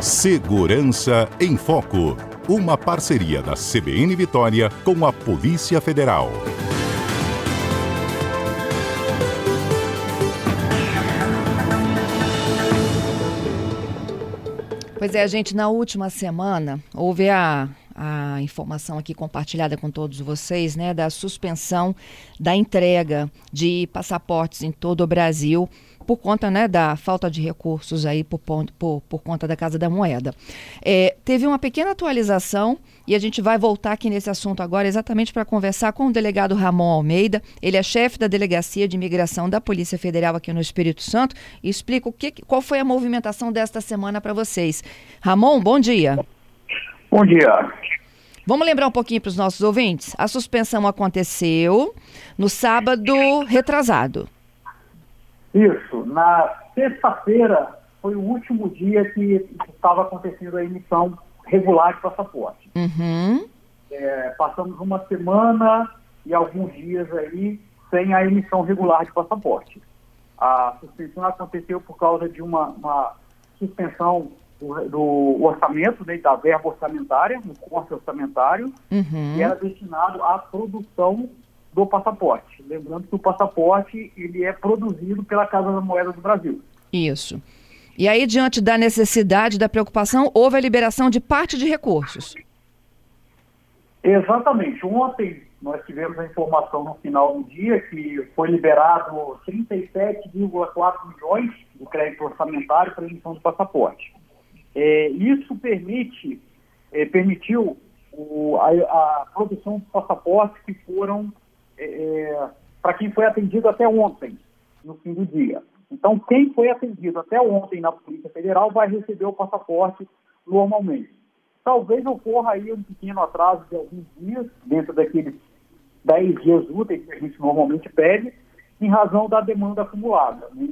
Segurança em Foco. Uma parceria da CBN Vitória com a Polícia Federal. Pois é, gente, na última semana houve a, a informação aqui compartilhada com todos vocês, né, da suspensão da entrega de passaportes em todo o Brasil por conta né, da falta de recursos aí por, por, por conta da Casa da Moeda. É, teve uma pequena atualização e a gente vai voltar aqui nesse assunto agora exatamente para conversar com o delegado Ramon Almeida. Ele é chefe da Delegacia de Imigração da Polícia Federal aqui no Espírito Santo e explica o que, qual foi a movimentação desta semana para vocês. Ramon, bom dia. Bom dia. Vamos lembrar um pouquinho para os nossos ouvintes? A suspensão aconteceu no sábado retrasado. Isso. Na sexta-feira foi o último dia que estava acontecendo a emissão regular de passaporte. Uhum. É, passamos uma semana e alguns dias aí sem a emissão regular de passaporte. A suspensão aconteceu por causa de uma, uma suspensão do, do, orçamento, né, da verba orçamentária, um corte orçamentário, uhum. que era destinado à produção do passaporte. Lembrando que o passaporte ele é produzido pela Casa da Moeda do Brasil. Isso. E aí, diante da necessidade, da preocupação, houve a liberação de parte de recursos. Exatamente. Ontem nós tivemos a informação no final do dia que foi liberado 37,4 milhões do crédito orçamentário para emissão do passaporte. É, isso permite, é, permitiu o, a, a, produção de passaportes que foram é, é, para quem foi atendido até ontem, no fim do dia. Então, quem foi atendido até ontem na Polícia Federal vai receber o passaporte normalmente. Talvez ocorra aí um pequeno atraso de alguns dias, dentro daqueles 10 dias úteis que a gente normalmente pede, em razão da demanda acumulada, né?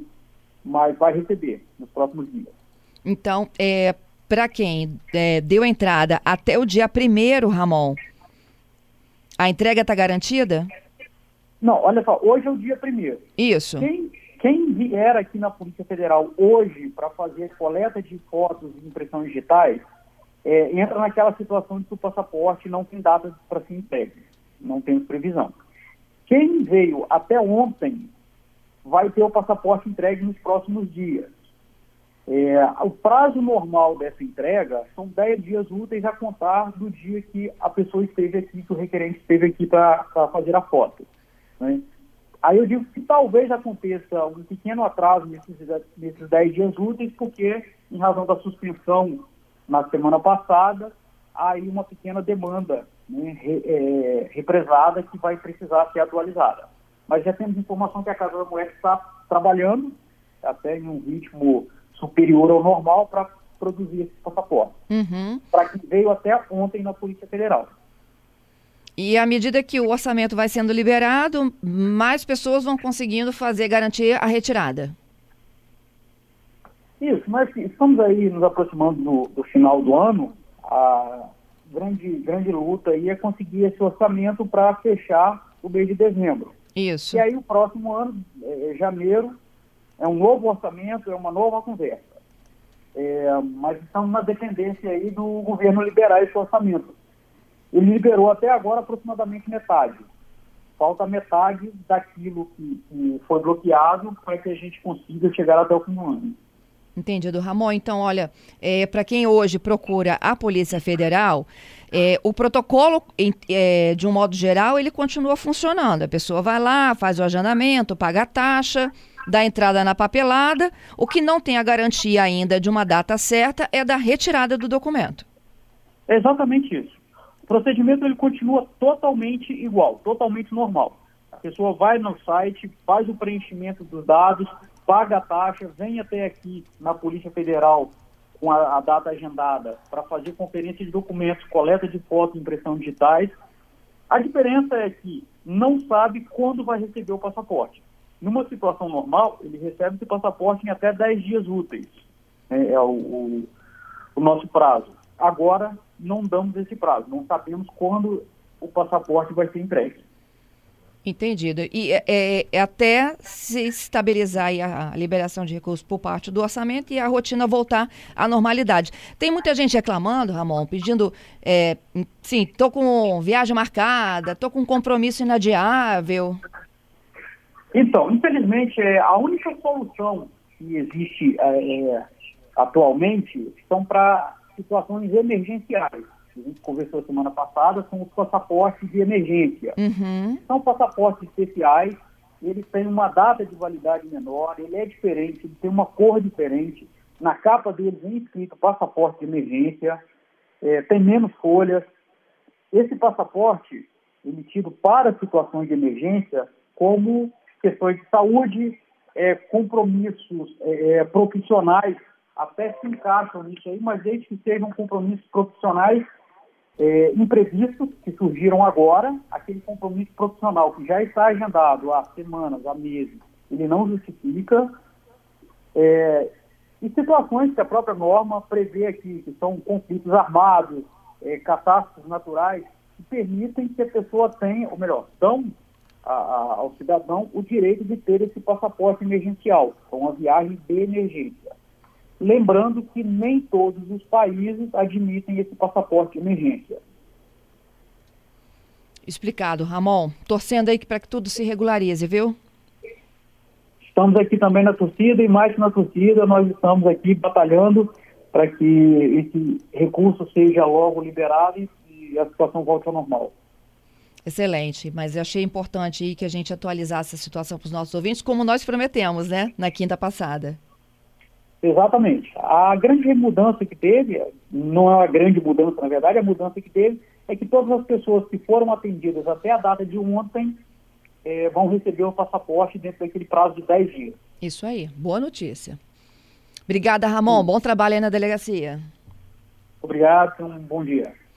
mas vai receber nos próximos dias. Então, é, para quem é, deu entrada até o dia primeiro, Ramon, a entrega está garantida? Não, olha só, hoje é o dia primeiro. Isso. Quem, quem vier aqui na Polícia Federal hoje para fazer coleta de fotos e impressões digitais, é, entra naquela situação de que o passaporte não tem data para ser entregue. Não tem previsão. Quem veio até ontem vai ter o passaporte entregue nos próximos dias. É, o prazo normal dessa entrega são 10 dias úteis a contar do dia que a pessoa esteve aqui, que o requerente esteve aqui para fazer a foto. Né? Aí eu digo que talvez aconteça um pequeno atraso nesses, nesses 10 dias úteis, porque, em razão da suspensão na semana passada, aí uma pequena demanda né, re, é, represada que vai precisar ser atualizada. Mas já temos informação que a Casa da Moeda está trabalhando, até em um ritmo superior ao normal, para produzir esse passaporte. Uhum. Para que veio até ontem na Polícia Federal. E à medida que o orçamento vai sendo liberado, mais pessoas vão conseguindo fazer, garantir a retirada. Isso, mas estamos aí nos aproximando do, do final do ano. A grande, grande luta aí é conseguir esse orçamento para fechar o mês de dezembro. Isso. E aí o próximo ano, é, janeiro, é um novo orçamento, é uma nova conversa. É, mas estamos na dependência aí do governo liberar esse orçamento ele liberou até agora aproximadamente metade. Falta metade daquilo que, que foi bloqueado para que a gente consiga chegar até o fim do ano. Entendido, Ramon. Então, olha, é, para quem hoje procura a Polícia Federal, é, o protocolo, é, de um modo geral, ele continua funcionando. A pessoa vai lá, faz o agendamento, paga a taxa, dá entrada na papelada. O que não tem a garantia ainda de uma data certa é da retirada do documento. É exatamente isso. O procedimento ele continua totalmente igual, totalmente normal. A pessoa vai no site, faz o preenchimento dos dados, paga a taxa, vem até aqui na Polícia Federal com a, a data agendada para fazer conferência de documentos, coleta de fotos impressão digitais. A diferença é que não sabe quando vai receber o passaporte. Numa situação normal, ele recebe esse passaporte em até 10 dias úteis. É, é o, o, o nosso prazo. Agora, não damos esse prazo, não sabemos quando o passaporte vai ser entregue. Entendido. E é, é, é até se estabilizar a liberação de recursos por parte do orçamento e a rotina voltar à normalidade. Tem muita gente reclamando, Ramon, pedindo, é, sim, tô com viagem marcada, tô com compromisso inadiável. Então, infelizmente, é, a única solução que existe é, é atualmente são para situações emergenciais a gente conversou semana passada, são os passaportes de emergência. Uhum. São passaportes especiais, eles têm uma data de validade menor, ele é diferente, ele tem uma cor diferente. Na capa deles vem escrito passaporte de emergência, é, tem menos folhas. Esse passaporte, emitido para situações de emergência, como questões de saúde, é, compromissos é, é profissionais, até se encaixam nisso aí, mas desde que sejam compromissos profissionais é, imprevistos que surgiram agora, aquele compromisso profissional que já está agendado há semanas, há meses, ele não justifica. É, e situações que a própria norma prevê aqui, que são conflitos armados, é, catástrofes naturais, que permitem que a pessoa tenha, ou melhor, dão a, a, ao cidadão o direito de ter esse passaporte emergencial, uma viagem de emergência. Lembrando que nem todos os países admitem esse passaporte de emergência. Explicado, Ramon. Torcendo aí para que tudo se regularize, viu? Estamos aqui também na torcida e mais que na torcida, nós estamos aqui batalhando para que esse recurso seja logo liberado e a situação volte ao normal. Excelente, mas eu achei importante aí que a gente atualizasse a situação para os nossos ouvintes, como nós prometemos, né, na quinta passada. Exatamente. A grande mudança que teve, não é uma grande mudança, na verdade, a mudança que teve é que todas as pessoas que foram atendidas até a data de ontem é, vão receber o passaporte dentro daquele prazo de 10 dias. Isso aí, boa notícia. Obrigada, Ramon. Bom trabalho aí na delegacia. Obrigado, um bom dia.